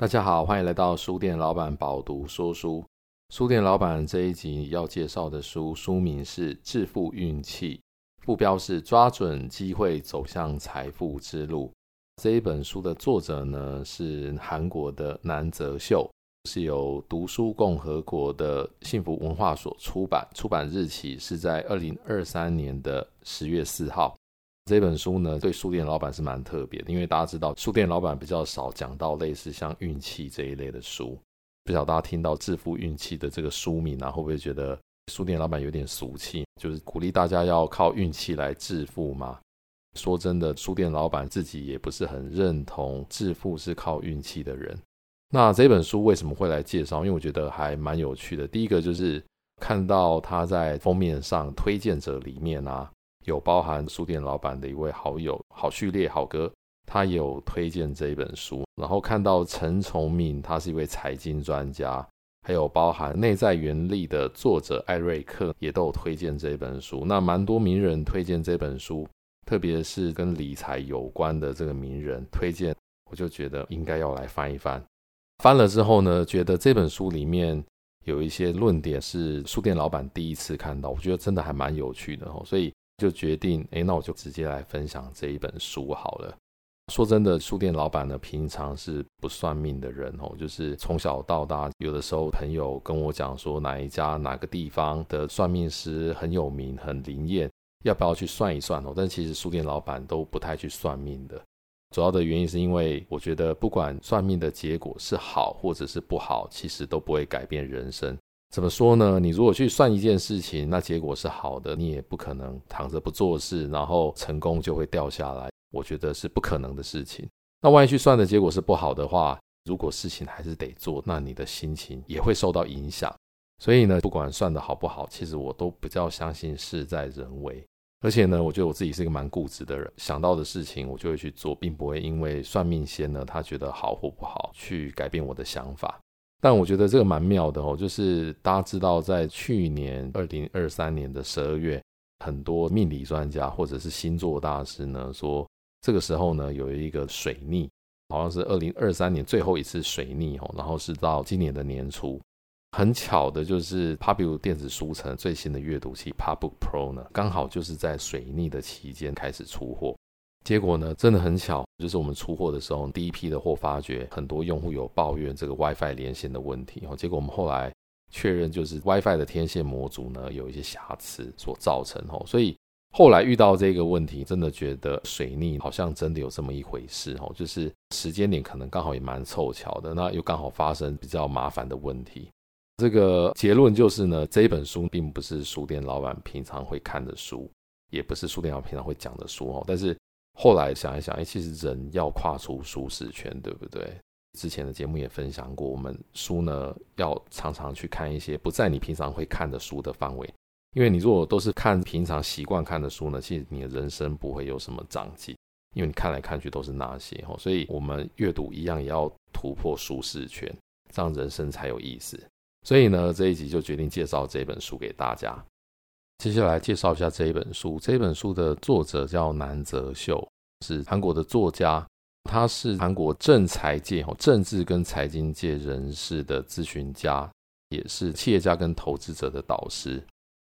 大家好，欢迎来到书店老板饱读说书。书店老板这一集要介绍的书，书名是《致富运气》，副标是“抓准机会走向财富之路”。这一本书的作者呢是韩国的南泽秀，是由读书共和国的幸福文化所出版，出版日期是在二零二三年的十月四号。这本书呢，对书店老板是蛮特别的，因为大家知道书店老板比较少讲到类似像运气这一类的书。不晓得大家听到“致富运气”的这个书名啊，会不会觉得书店老板有点俗气？就是鼓励大家要靠运气来致富吗？说真的，书店老板自己也不是很认同致富是靠运气的人。那这本书为什么会来介绍？因为我觉得还蛮有趣的。第一个就是看到他在封面上推荐者里面啊。有包含书店老板的一位好友好序列好哥，他有推荐这一本书。然后看到陈崇敏，他是一位财经专家，还有包含内在原力的作者艾瑞克，也都有推荐这本书。那蛮多名人推荐这本书，特别是跟理财有关的这个名人推荐，我就觉得应该要来翻一翻。翻了之后呢，觉得这本书里面有一些论点是书店老板第一次看到，我觉得真的还蛮有趣的哦，所以。就决定，哎，那我就直接来分享这一本书好了。说真的，书店老板呢，平常是不算命的人哦，就是从小到大，有的时候朋友跟我讲说哪一家哪个地方的算命师很有名、很灵验，要不要去算一算哦？但其实书店老板都不太去算命的，主要的原因是因为我觉得不管算命的结果是好或者是不好，其实都不会改变人生。怎么说呢？你如果去算一件事情，那结果是好的，你也不可能躺着不做事，然后成功就会掉下来。我觉得是不可能的事情。那万一去算的结果是不好的话，如果事情还是得做，那你的心情也会受到影响。所以呢，不管算的好不好，其实我都比较相信事在人为。而且呢，我觉得我自己是一个蛮固执的人，想到的事情我就会去做，并不会因为算命先呢他觉得好或不好去改变我的想法。但我觉得这个蛮妙的哦，就是大家知道，在去年二零二三年的十二月，很多命理专家或者是星座大师呢说，这个时候呢有一个水逆，好像是二零二三年最后一次水逆哦，然后是到今年的年初。很巧的就是 Pubu 电子书城最新的阅读器 Pubook Pro 呢，刚好就是在水逆的期间开始出货。结果呢，真的很巧，就是我们出货的时候，第一批的货发觉很多用户有抱怨这个 WiFi 连线的问题，然后，结果我们后来确认就是 WiFi 的天线模组呢有一些瑕疵所造成，哦，所以后来遇到这个问题，真的觉得水逆好像真的有这么一回事，哦，就是时间点可能刚好也蛮凑巧的，那又刚好发生比较麻烦的问题。这个结论就是呢，这一本书并不是书店老板平常会看的书，也不是书店老板平常会讲的书，哦，但是。后来想一想，哎，其实人要跨出舒适圈，对不对？之前的节目也分享过，我们书呢要常常去看一些不在你平常会看的书的范围，因为你如果都是看平常习惯看的书呢，其实你的人生不会有什么长进，因为你看来看去都是那些哦。所以我们阅读一样也要突破舒适圈，这样人生才有意思。所以呢，这一集就决定介绍这本书给大家。接下来介绍一下这一本书。这本书的作者叫南泽秀，是韩国的作家。他是韩国政财界、政治跟财经界人士的咨询家，也是企业家跟投资者的导师。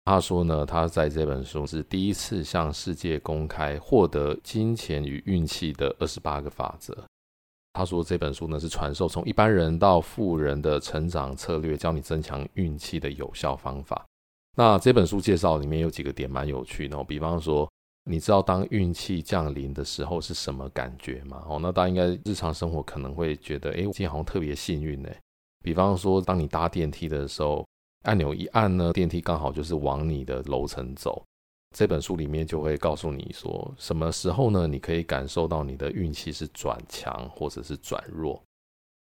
他说呢，他在这本书是第一次向世界公开获得金钱与运气的二十八个法则。他说这本书呢是传授从一般人到富人的成长策略，教你增强运气的有效方法。那这本书介绍里面有几个点蛮有趣的哦，比方说，你知道当运气降临的时候是什么感觉吗？哦，那大家应该日常生活可能会觉得，哎，我今天好像特别幸运呢。比方说，当你搭电梯的时候，按钮一按呢，电梯刚好就是往你的楼层走。这本书里面就会告诉你说，什么时候呢？你可以感受到你的运气是转强或者是转弱。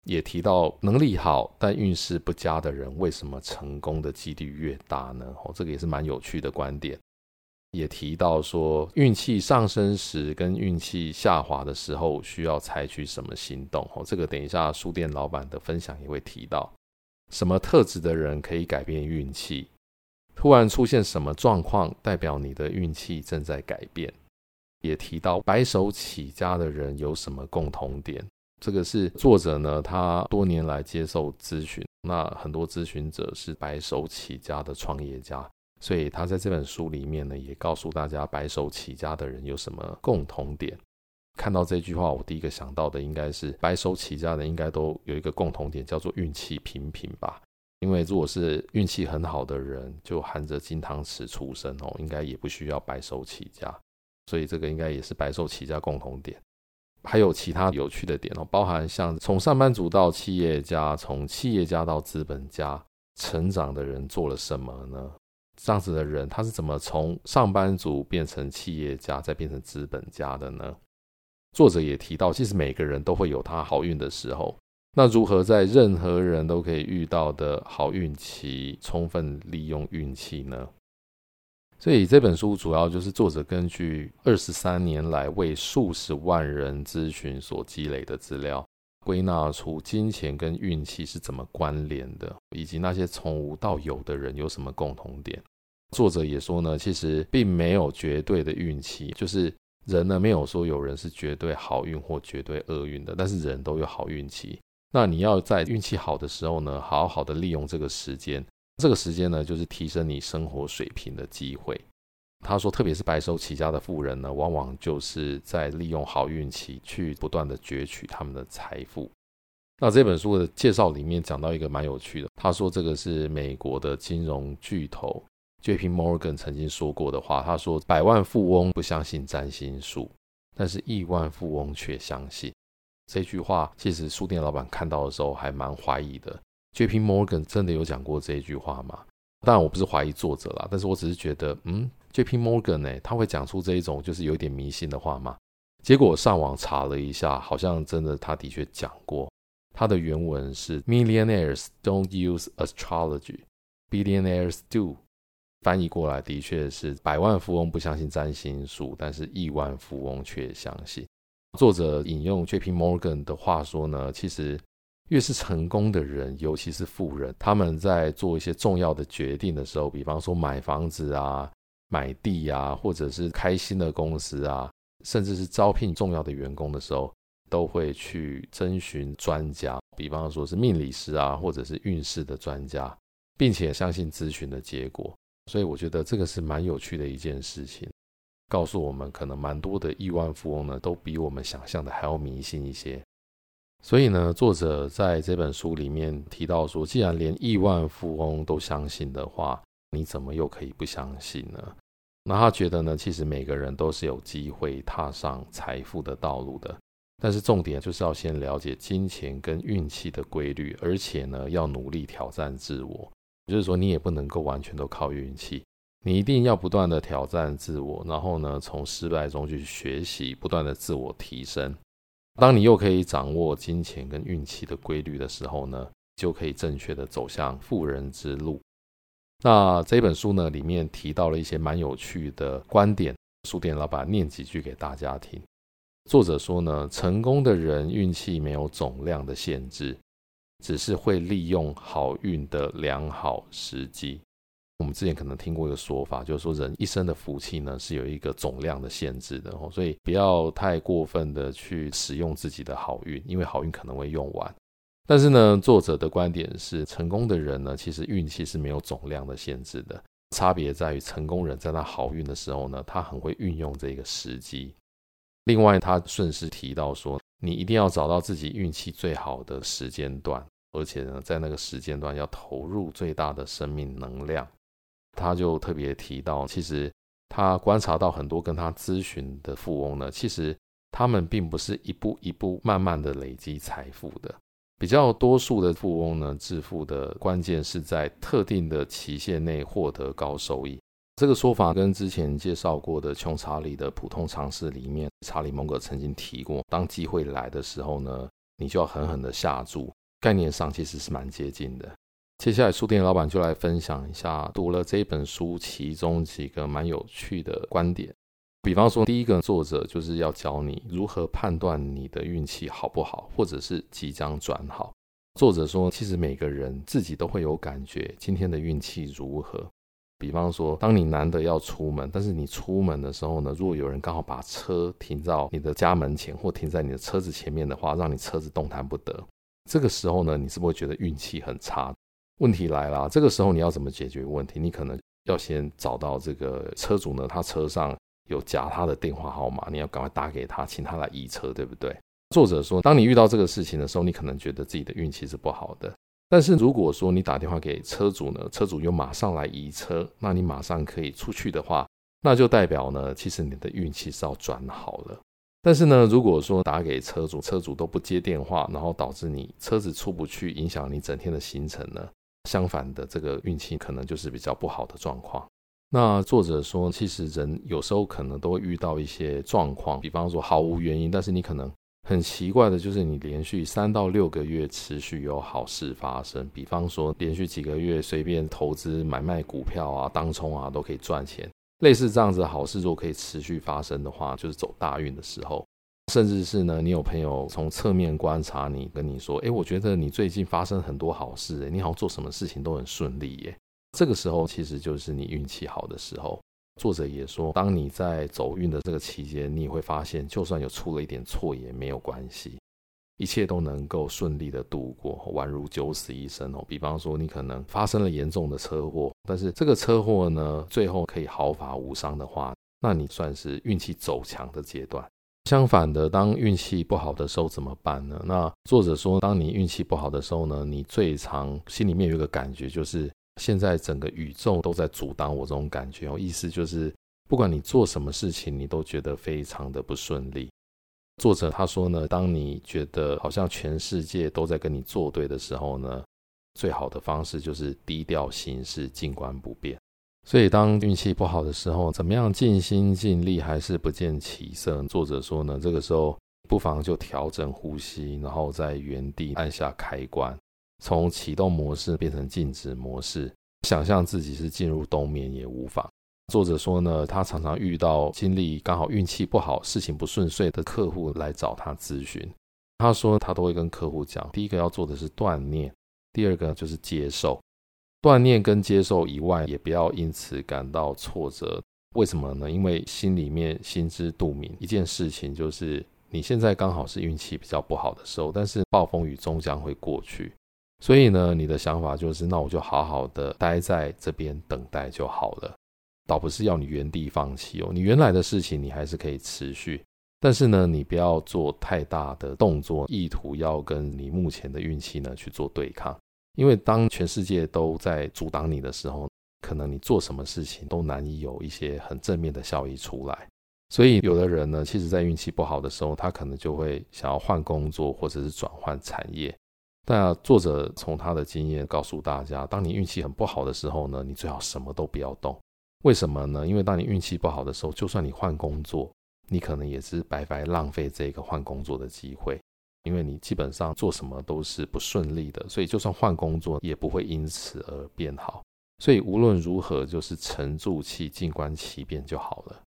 也提到能力好但运势不佳的人，为什么成功的几率越大呢？哦，这个也是蛮有趣的观点。也提到说，运气上升时跟运气下滑的时候，需要采取什么行动？哦，这个等一下书店老板的分享也会提到。什么特质的人可以改变运气？突然出现什么状况，代表你的运气正在改变？也提到白手起家的人有什么共同点？这个是作者呢，他多年来接受咨询，那很多咨询者是白手起家的创业家，所以他在这本书里面呢，也告诉大家白手起家的人有什么共同点。看到这句话，我第一个想到的应该是白手起家的应该都有一个共同点，叫做运气平平吧。因为如果是运气很好的人，就含着金汤匙出生哦，应该也不需要白手起家。所以这个应该也是白手起家共同点。还有其他有趣的点哦，包含像从上班族到企业家，从企业家到资本家成长的人做了什么呢？这样子的人他是怎么从上班族变成企业家，再变成资本家的呢？作者也提到，其实每个人都会有他好运的时候。那如何在任何人都可以遇到的好运期，充分利用运气呢？所以这本书主要就是作者根据二十三年来为数十万人咨询所积累的资料，归纳出金钱跟运气是怎么关联的，以及那些从无到有的人有什么共同点。作者也说呢，其实并没有绝对的运气，就是。人呢，没有说有人是绝对好运或绝对厄运的，但是人都有好运气。那你要在运气好的时候呢，好好的利用这个时间。这个时间呢，就是提升你生活水平的机会。他说，特别是白手起家的富人呢，往往就是在利用好运气去不断的攫取他们的财富。那这本书的介绍里面讲到一个蛮有趣的，他说这个是美国的金融巨头。J.P. Morgan 曾经说过的话，他说：“百万富翁不相信占星术，但是亿万富翁却相信。”这句话其实书店老板看到的时候还蛮怀疑的。J.P. Morgan 真的有讲过这一句话吗？当然我不是怀疑作者啦，但是我只是觉得，嗯，J.P. Morgan 呢，他会讲出这一种就是有点迷信的话吗？结果上网查了一下，好像真的他的确讲过。他的原文是：“Millionaires don't use astrology, billionaires do。”翻译过来的确是百万富翁不相信占星术，但是亿万富翁却相信。作者引用 J.P. Morgan 的话说呢，其实越是成功的人，尤其是富人，他们在做一些重要的决定的时候，比方说买房子啊、买地啊，或者是开新的公司啊，甚至是招聘重要的员工的时候，都会去征询专家，比方说是命理师啊，或者是运势的专家，并且相信咨询的结果。所以我觉得这个是蛮有趣的一件事情，告诉我们可能蛮多的亿万富翁呢，都比我们想象的还要迷信一些。所以呢，作者在这本书里面提到说，既然连亿万富翁都相信的话，你怎么又可以不相信呢？那他觉得呢，其实每个人都是有机会踏上财富的道路的，但是重点就是要先了解金钱跟运气的规律，而且呢，要努力挑战自我。就是说，你也不能够完全都靠运气，你一定要不断的挑战自我，然后呢，从失败中去学习，不断的自我提升。当你又可以掌握金钱跟运气的规律的时候呢，就可以正确的走向富人之路。那这本书呢，里面提到了一些蛮有趣的观点，书店老板念几句给大家听。作者说呢，成功的人运气没有总量的限制。只是会利用好运的良好时机。我们之前可能听过一个说法，就是说人一生的福气呢是有一个总量的限制的，所以不要太过分的去使用自己的好运，因为好运可能会用完。但是呢，作者的观点是，成功的人呢，其实运气是没有总量的限制的，差别在于成功人在他好运的时候呢，他很会运用这个时机。另外，他顺势提到说，你一定要找到自己运气最好的时间段，而且呢，在那个时间段要投入最大的生命能量。他就特别提到，其实他观察到很多跟他咨询的富翁呢，其实他们并不是一步一步慢慢的累积财富的。比较多数的富翁呢，致富的关键是在特定的期限内获得高收益。这个说法跟之前介绍过的《穷查理的普通常识》里面，查理·蒙格曾经提过，当机会来的时候呢，你就要狠狠的下注。概念上其实是蛮接近的。接下来，书店老板就来分享一下读了这本书其中几个蛮有趣的观点。比方说，第一个作者就是要教你如何判断你的运气好不好，或者是即将转好。作者说，其实每个人自己都会有感觉，今天的运气如何。比方说，当你难得要出门，但是你出门的时候呢，如果有人刚好把车停到你的家门前，或停在你的车子前面的话，让你车子动弹不得，这个时候呢，你是不是会觉得运气很差？问题来了，这个时候你要怎么解决问题？你可能要先找到这个车主呢，他车上有夹他的电话号码，你要赶快打给他，请他来移车，对不对？作者说，当你遇到这个事情的时候，你可能觉得自己的运气是不好的。但是如果说你打电话给车主呢，车主又马上来移车，那你马上可以出去的话，那就代表呢，其实你的运气是要转好了。但是呢，如果说打给车主，车主都不接电话，然后导致你车子出不去，影响你整天的行程呢，相反的，这个运气可能就是比较不好的状况。那作者说，其实人有时候可能都会遇到一些状况，比方说毫无原因，但是你可能。很奇怪的就是，你连续三到六个月持续有好事发生，比方说连续几个月随便投资买卖股票啊、当冲啊都可以赚钱，类似这样子的好事，如果可以持续发生的话，就是走大运的时候。甚至是呢，你有朋友从侧面观察你，跟你说：“诶，我觉得你最近发生很多好事，诶，你好像做什么事情都很顺利耶。”这个时候其实就是你运气好的时候。作者也说，当你在走运的这个期间，你也会发现，就算有出了一点错也没有关系，一切都能够顺利的度过，宛如九死一生哦。比方说，你可能发生了严重的车祸，但是这个车祸呢，最后可以毫发无伤的话，那你算是运气走强的阶段。相反的，当运气不好的时候怎么办呢？那作者说，当你运气不好的时候呢，你最常心里面有一个感觉就是。现在整个宇宙都在阻挡我这种感觉哦，意思就是不管你做什么事情，你都觉得非常的不顺利。作者他说呢，当你觉得好像全世界都在跟你作对的时候呢，最好的方式就是低调行事，静观不变。所以当运气不好的时候，怎么样尽心尽力还是不见起色？作者说呢，这个时候不妨就调整呼吸，然后在原地按下开关。从启动模式变成静止模式，想象自己是进入冬眠也无妨。作者说呢，他常常遇到经历刚好运气不好、事情不顺遂的客户来找他咨询。他说他都会跟客户讲，第一个要做的是锻炼，第二个就是接受。锻炼跟接受以外，也不要因此感到挫折。为什么呢？因为心里面心知肚明，一件事情就是你现在刚好是运气比较不好的时候，但是暴风雨终将会过去。所以呢，你的想法就是，那我就好好的待在这边等待就好了，倒不是要你原地放弃哦。你原来的事情你还是可以持续，但是呢，你不要做太大的动作，意图要跟你目前的运气呢去做对抗。因为当全世界都在阻挡你的时候，可能你做什么事情都难以有一些很正面的效益出来。所以有的人呢，其实在运气不好的时候，他可能就会想要换工作，或者是转换产业。那作者从他的经验告诉大家，当你运气很不好的时候呢，你最好什么都不要动。为什么呢？因为当你运气不好的时候，就算你换工作，你可能也是白白浪费这个换工作的机会，因为你基本上做什么都是不顺利的，所以就算换工作，也不会因此而变好。所以无论如何，就是沉住气，静观其变就好了。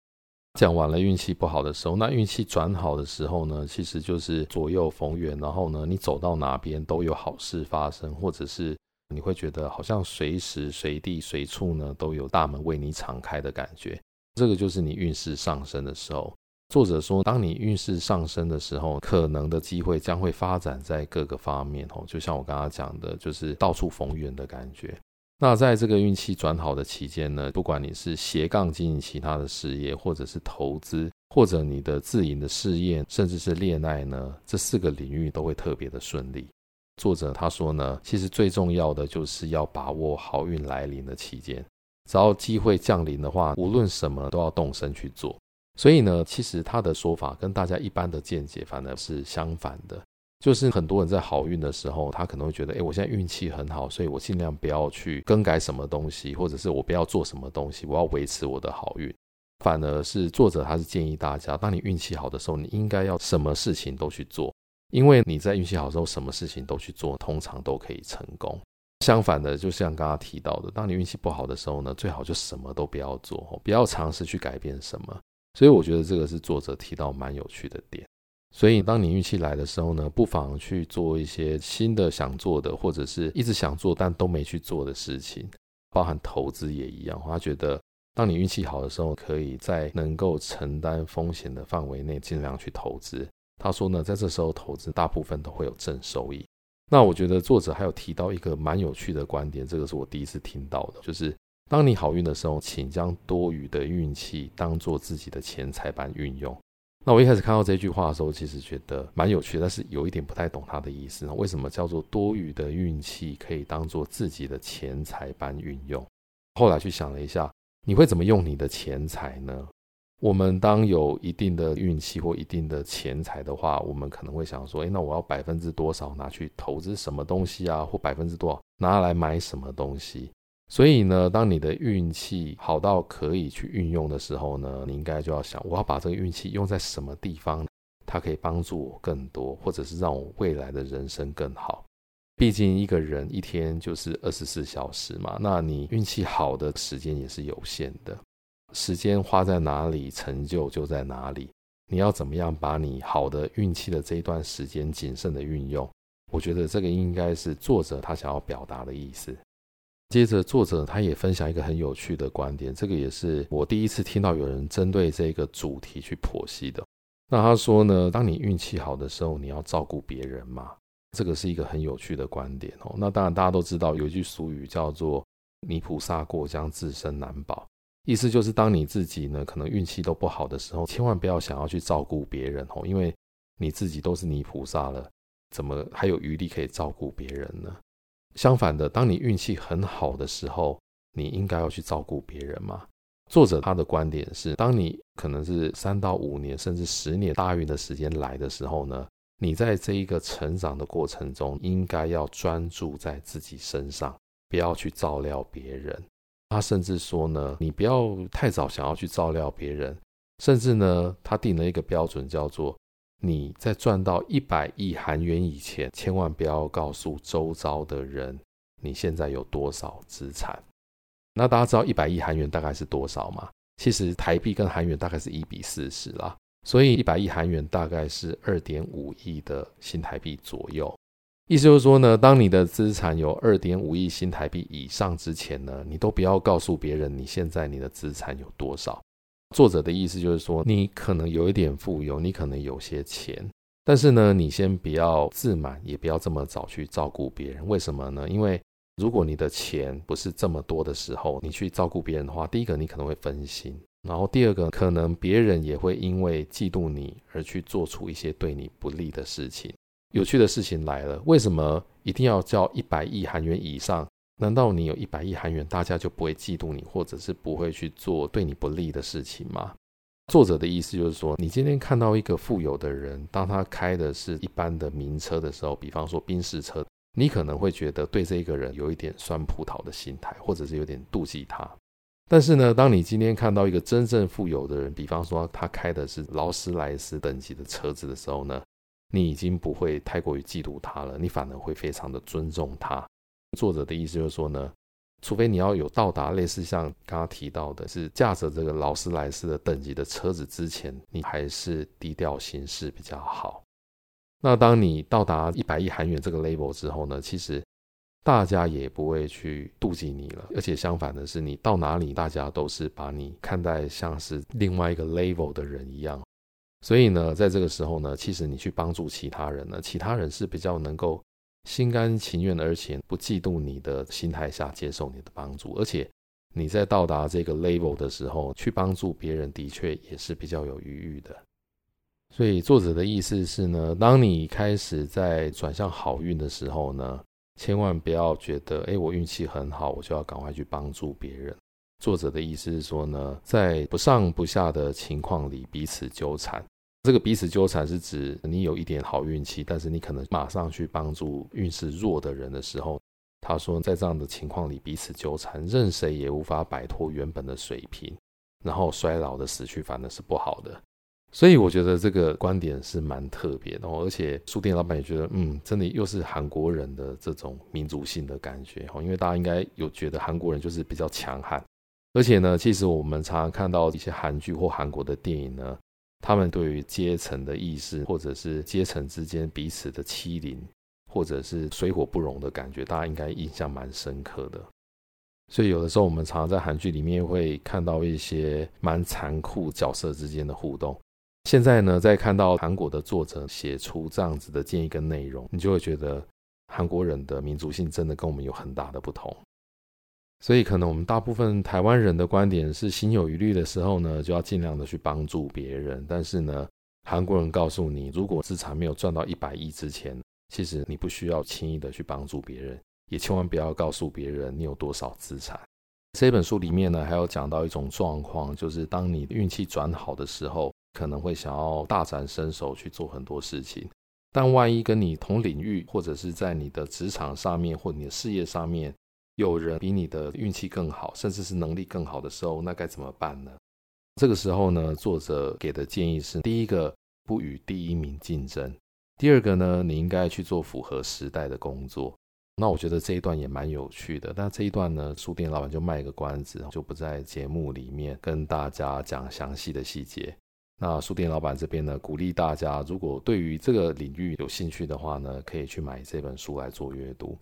讲完了运气不好的时候，那运气转好的时候呢，其实就是左右逢源，然后呢，你走到哪边都有好事发生，或者是你会觉得好像随时随地随处呢都有大门为你敞开的感觉。这个就是你运势上升的时候。作者说，当你运势上升的时候，可能的机会将会发展在各个方面哦，就像我刚刚讲的，就是到处逢源的感觉。那在这个运气转好的期间呢，不管你是斜杠经营其他的事业，或者是投资，或者你的自营的事业，甚至是恋爱呢，这四个领域都会特别的顺利。作者他说呢，其实最重要的就是要把握好运来临的期间，只要机会降临的话，无论什么都要动身去做。所以呢，其实他的说法跟大家一般的见解反而是相反的。就是很多人在好运的时候，他可能会觉得，诶，我现在运气很好，所以我尽量不要去更改什么东西，或者是我不要做什么东西，我要维持我的好运。反而是作者他是建议大家，当你运气好的时候，你应该要什么事情都去做，因为你在运气好的时候，什么事情都去做，通常都可以成功。相反的，就像刚刚提到的，当你运气不好的时候呢，最好就什么都不要做，不要尝试去改变什么。所以我觉得这个是作者提到蛮有趣的点。所以，当你运气来的时候呢，不妨去做一些新的想做的，或者是一直想做但都没去做的事情。包含投资也一样。他觉得，当你运气好的时候，可以在能够承担风险的范围内尽量去投资。他说呢，在这时候投资大部分都会有正收益。那我觉得作者还有提到一个蛮有趣的观点，这个是我第一次听到的，就是当你好运的时候，请将多余的运气当做自己的钱财般运用。那我一开始看到这句话的时候，其实觉得蛮有趣，但是有一点不太懂它的意思。为什么叫做多余的运气可以当做自己的钱财般运用？后来去想了一下，你会怎么用你的钱财呢？我们当有一定的运气或一定的钱财的话，我们可能会想说，诶，那我要百分之多少拿去投资什么东西啊？或百分之多少拿来买什么东西？所以呢，当你的运气好到可以去运用的时候呢，你应该就要想，我要把这个运气用在什么地方，它可以帮助我更多，或者是让我未来的人生更好。毕竟一个人一天就是二十四小时嘛，那你运气好的时间也是有限的，时间花在哪里，成就就在哪里。你要怎么样把你好的运气的这一段时间谨慎的运用？我觉得这个应该是作者他想要表达的意思。接着，作者他也分享一个很有趣的观点，这个也是我第一次听到有人针对这个主题去剖析的。那他说呢，当你运气好的时候，你要照顾别人嘛，这个是一个很有趣的观点哦。那当然，大家都知道有一句俗语叫做“泥菩萨过江，自身难保”，意思就是当你自己呢可能运气都不好的时候，千万不要想要去照顾别人哦，因为你自己都是泥菩萨了，怎么还有余力可以照顾别人呢？相反的，当你运气很好的时候，你应该要去照顾别人嘛。作者他的观点是，当你可能是三到五年甚至十年大运的时间来的时候呢，你在这一个成长的过程中，应该要专注在自己身上，不要去照料别人。他甚至说呢，你不要太早想要去照料别人，甚至呢，他定了一个标准叫做。你在赚到一百亿韩元以前，千万不要告诉周遭的人你现在有多少资产。那大家知道一百亿韩元大概是多少吗？其实台币跟韩元大概是一比四十啦，所以一百亿韩元大概是二点五亿的新台币左右。意思就是说呢，当你的资产有二点五亿新台币以上之前呢，你都不要告诉别人你现在你的资产有多少。作者的意思就是说，你可能有一点富有，你可能有些钱，但是呢，你先不要自满，也不要这么早去照顾别人。为什么呢？因为如果你的钱不是这么多的时候，你去照顾别人的话，第一个你可能会分心，然后第二个可能别人也会因为嫉妒你而去做出一些对你不利的事情。有趣的事情来了，为什么一定要叫一百亿韩元以上？难道你有一百亿韩元，大家就不会嫉妒你，或者是不会去做对你不利的事情吗？作者的意思就是说，你今天看到一个富有的人，当他开的是一般的名车的时候，比方说宾士车，你可能会觉得对这个人有一点酸葡萄的心态，或者是有点妒忌他。但是呢，当你今天看到一个真正富有的人，比方说他开的是劳斯莱斯等级的车子的时候呢，你已经不会太过于嫉妒他了，你反而会非常的尊重他。作者的意思就是说呢，除非你要有到达类似像刚刚提到的，是驾着这个劳斯莱斯的等级的车子之前，你还是低调行事比较好。那当你到达一百亿韩元这个 level 之后呢，其实大家也不会去妒忌你了，而且相反的是，你到哪里，大家都是把你看待像是另外一个 level 的人一样。所以呢，在这个时候呢，其实你去帮助其他人呢，其他人是比较能够。心甘情愿，而且不嫉妒你的心态下接受你的帮助，而且你在到达这个 level 的时候去帮助别人，的确也是比较有余裕的。所以作者的意思是呢，当你开始在转向好运的时候呢，千万不要觉得，诶，我运气很好，我就要赶快去帮助别人。作者的意思是说呢，在不上不下的情况里彼此纠缠。这个彼此纠缠是指你有一点好运气，但是你可能马上去帮助运势弱的人的时候，他说在这样的情况里彼此纠缠，任谁也无法摆脱原本的水平，然后衰老的死去反而是不好的。所以我觉得这个观点是蛮特别的，而且书店老板也觉得，嗯，真的又是韩国人的这种民族性的感觉，因为大家应该有觉得韩国人就是比较强悍，而且呢，其实我们常常看到一些韩剧或韩国的电影呢。他们对于阶层的意识，或者是阶层之间彼此的欺凌，或者是水火不容的感觉，大家应该印象蛮深刻的。所以有的时候我们常常在韩剧里面会看到一些蛮残酷角色之间的互动。现在呢，在看到韩国的作者写出这样子的建议跟内容，你就会觉得韩国人的民族性真的跟我们有很大的不同。所以可能我们大部分台湾人的观点是心有余力的时候呢，就要尽量的去帮助别人。但是呢，韩国人告诉你，如果资产没有赚到一百亿之前，其实你不需要轻易的去帮助别人，也千万不要告诉别人你有多少资产。这本书里面呢，还有讲到一种状况，就是当你运气转好的时候，可能会想要大展身手去做很多事情。但万一跟你同领域，或者是在你的职场上面，或你的事业上面，有人比你的运气更好，甚至是能力更好的时候，那该怎么办呢？这个时候呢，作者给的建议是：第一个，不与第一名竞争；第二个呢，你应该去做符合时代的工作。那我觉得这一段也蛮有趣的。那这一段呢，书店老板就卖个关子，就不在节目里面跟大家讲详细的细节。那书店老板这边呢，鼓励大家，如果对于这个领域有兴趣的话呢，可以去买这本书来做阅读。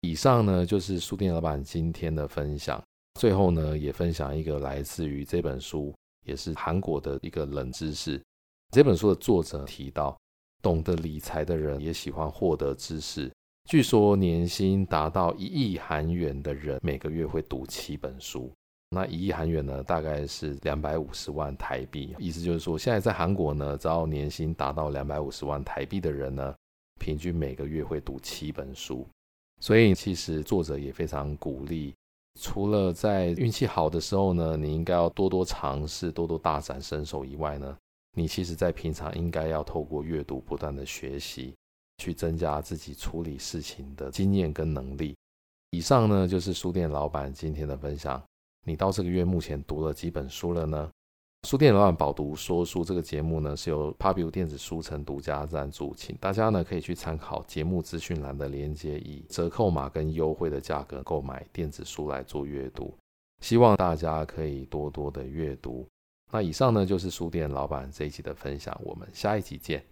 以上呢，就是书店老板今天的分享。最后呢，也分享一个来自于这本书，也是韩国的一个冷知识。这本书的作者提到，懂得理财的人也喜欢获得知识。据说年薪达到一亿韩元的人，每个月会读七本书。那一亿韩元呢，大概是两百五十万台币。意思就是说，现在在韩国呢，只要年薪达到两百五十万台币的人呢，平均每个月会读七本书。所以，其实作者也非常鼓励，除了在运气好的时候呢，你应该要多多尝试，多多大展身手以外呢，你其实在平常应该要透过阅读，不断的学习，去增加自己处理事情的经验跟能力。以上呢，就是书店老板今天的分享。你到这个月目前读了几本书了呢？书店老板饱读说书这个节目呢，是由 Pubu 电子书城独家赞助，请大家呢可以去参考节目资讯栏的链接，以折扣码跟优惠的价格购买电子书来做阅读。希望大家可以多多的阅读。那以上呢就是书店老板这一集的分享，我们下一集见。